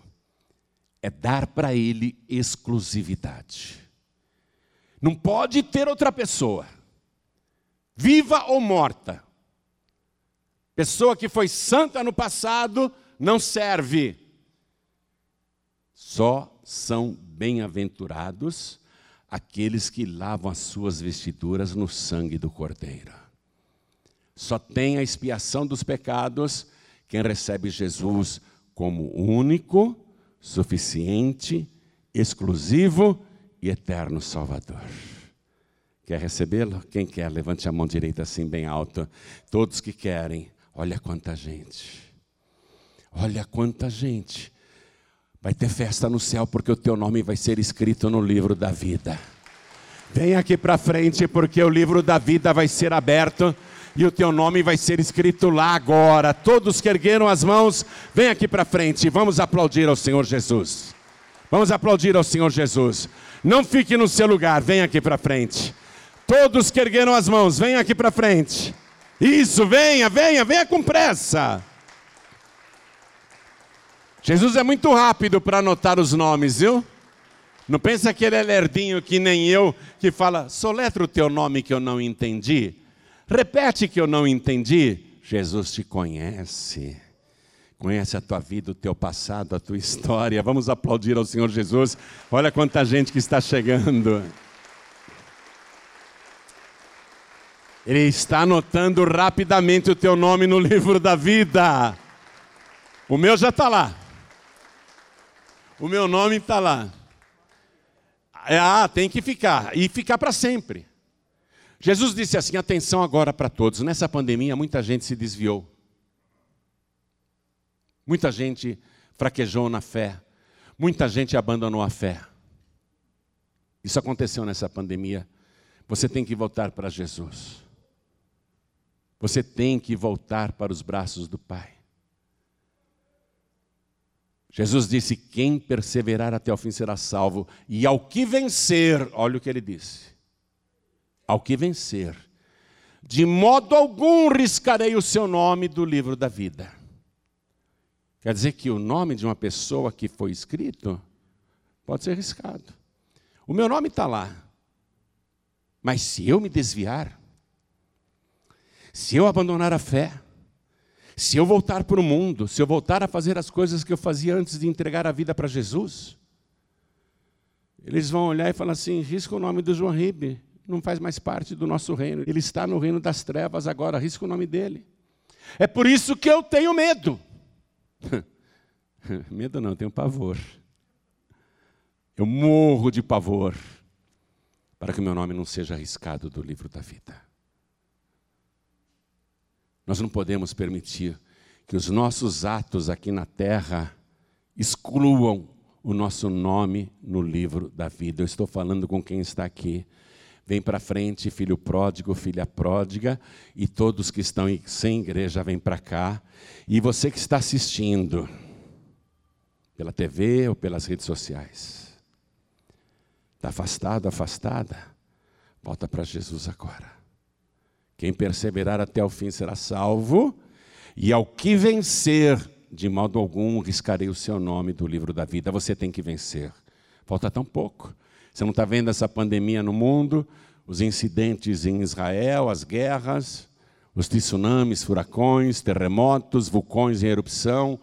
é dar para Ele exclusividade. Não pode ter outra pessoa, viva ou morta. Pessoa que foi santa no passado não serve. Só são bem-aventurados aqueles que lavam as suas vestiduras no sangue do Cordeiro. Só tem a expiação dos pecados quem recebe Jesus como único, suficiente, exclusivo e eterno Salvador. Quer recebê-lo? Quem quer? Levante a mão direita assim, bem alto. Todos que querem. Olha quanta gente. Olha quanta gente. Vai ter festa no céu porque o teu nome vai ser escrito no livro da vida. Vem aqui para frente porque o livro da vida vai ser aberto e o teu nome vai ser escrito lá agora. Todos que ergueram as mãos, vem aqui para frente. Vamos aplaudir ao Senhor Jesus. Vamos aplaudir ao Senhor Jesus. Não fique no seu lugar, vem aqui para frente. Todos que ergueram as mãos, vem aqui para frente. Isso, venha, venha, venha com pressa. Jesus é muito rápido para anotar os nomes, viu? Não pensa que ele é lerdinho que nem eu, que fala, soletra o teu nome que eu não entendi. Repete que eu não entendi. Jesus te conhece conhece a tua vida, o teu passado, a tua história. Vamos aplaudir ao Senhor Jesus. Olha quanta gente que está chegando. Ele está anotando rapidamente o teu nome no livro da vida. O meu já está lá. O meu nome está lá. É, ah, tem que ficar. E ficar para sempre. Jesus disse assim: atenção agora para todos. Nessa pandemia, muita gente se desviou. Muita gente fraquejou na fé. Muita gente abandonou a fé. Isso aconteceu nessa pandemia. Você tem que voltar para Jesus. Você tem que voltar para os braços do Pai. Jesus disse: Quem perseverar até o fim será salvo, e ao que vencer, olha o que ele disse: ao que vencer, de modo algum riscarei o seu nome do livro da vida. Quer dizer que o nome de uma pessoa que foi escrito pode ser riscado. O meu nome está lá. Mas se eu me desviar, se eu abandonar a fé, se eu voltar para o mundo, se eu voltar a fazer as coisas que eu fazia antes de entregar a vida para Jesus, eles vão olhar e falar assim: risca o nome do João Ribe, não faz mais parte do nosso reino. Ele está no reino das trevas agora, risca o nome dele. É por isso que eu tenho medo. Medo não, eu tenho pavor. Eu morro de pavor para que meu nome não seja arriscado do livro da vida. Nós não podemos permitir que os nossos atos aqui na terra excluam o nosso nome no livro da vida. Eu estou falando com quem está aqui. Vem para frente, filho pródigo, filha pródiga, e todos que estão sem igreja, vem para cá. E você que está assistindo, pela TV ou pelas redes sociais, está afastado, afastada, volta para Jesus agora. Quem perseverar até o fim será salvo, e ao que vencer, de modo algum riscarei o seu nome do livro da vida. Você tem que vencer. Falta tão pouco. Você não está vendo essa pandemia no mundo, os incidentes em Israel, as guerras, os tsunamis, furacões, terremotos, vulcões em erupção,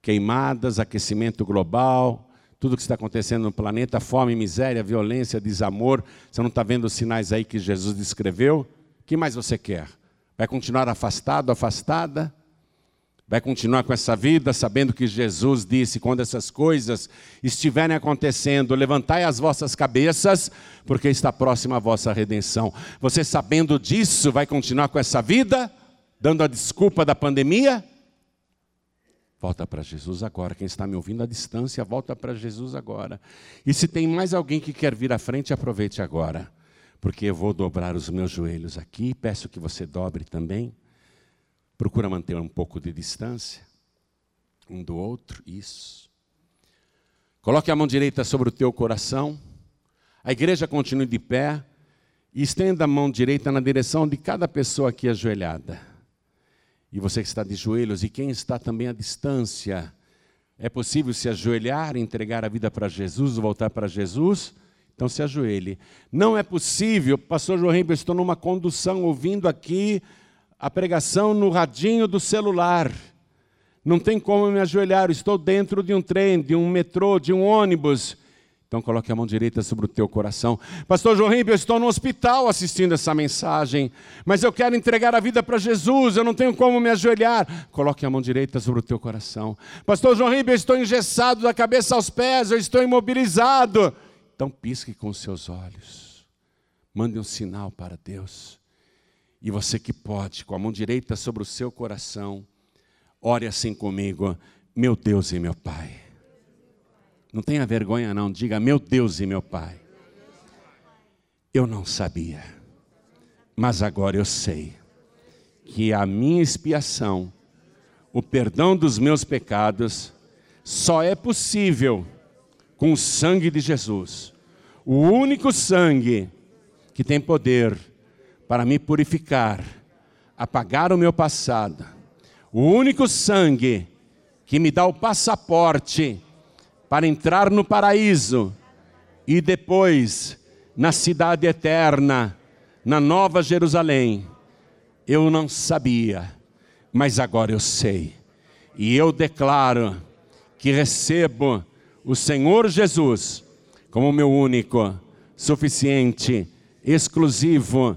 queimadas, aquecimento global, tudo que está acontecendo no planeta, fome, miséria, violência, desamor. Você não está vendo os sinais aí que Jesus descreveu? O que mais você quer? Vai continuar afastado, afastada? Vai continuar com essa vida sabendo que Jesus disse: quando essas coisas estiverem acontecendo, levantai as vossas cabeças, porque está próxima a vossa redenção. Você sabendo disso, vai continuar com essa vida, dando a desculpa da pandemia? Volta para Jesus agora. Quem está me ouvindo à distância, volta para Jesus agora. E se tem mais alguém que quer vir à frente, aproveite agora. Porque eu vou dobrar os meus joelhos aqui, peço que você dobre também. Procura manter um pouco de distância um do outro, isso. Coloque a mão direita sobre o teu coração. A igreja continue de pé e estenda a mão direita na direção de cada pessoa aqui ajoelhada. E você que está de joelhos e quem está também à distância, é possível se ajoelhar, entregar a vida para Jesus, voltar para Jesus? Então se ajoelhe. Não é possível, pastor João Ribeiro, estou numa condução ouvindo aqui a pregação no radinho do celular. Não tem como me ajoelhar, estou dentro de um trem, de um metrô, de um ônibus. Então coloque a mão direita sobre o teu coração. Pastor João Ribeiro, eu estou no hospital assistindo essa mensagem, mas eu quero entregar a vida para Jesus, eu não tenho como me ajoelhar. Coloque a mão direita sobre o teu coração. Pastor João Ribeiro, eu estou engessado da cabeça aos pés, eu estou imobilizado. Então pisque com os seus olhos. Mande um sinal para Deus. E você que pode, com a mão direita sobre o seu coração, ore assim comigo, meu Deus e meu Pai. Não tenha vergonha, não. Diga, meu Deus e meu Pai. Eu não sabia, mas agora eu sei que a minha expiação, o perdão dos meus pecados, só é possível com o sangue de Jesus. O único sangue que tem poder para me purificar, apagar o meu passado. O único sangue que me dá o passaporte para entrar no paraíso e depois na cidade eterna, na Nova Jerusalém. Eu não sabia, mas agora eu sei. E eu declaro que recebo o Senhor Jesus como meu único, suficiente, exclusivo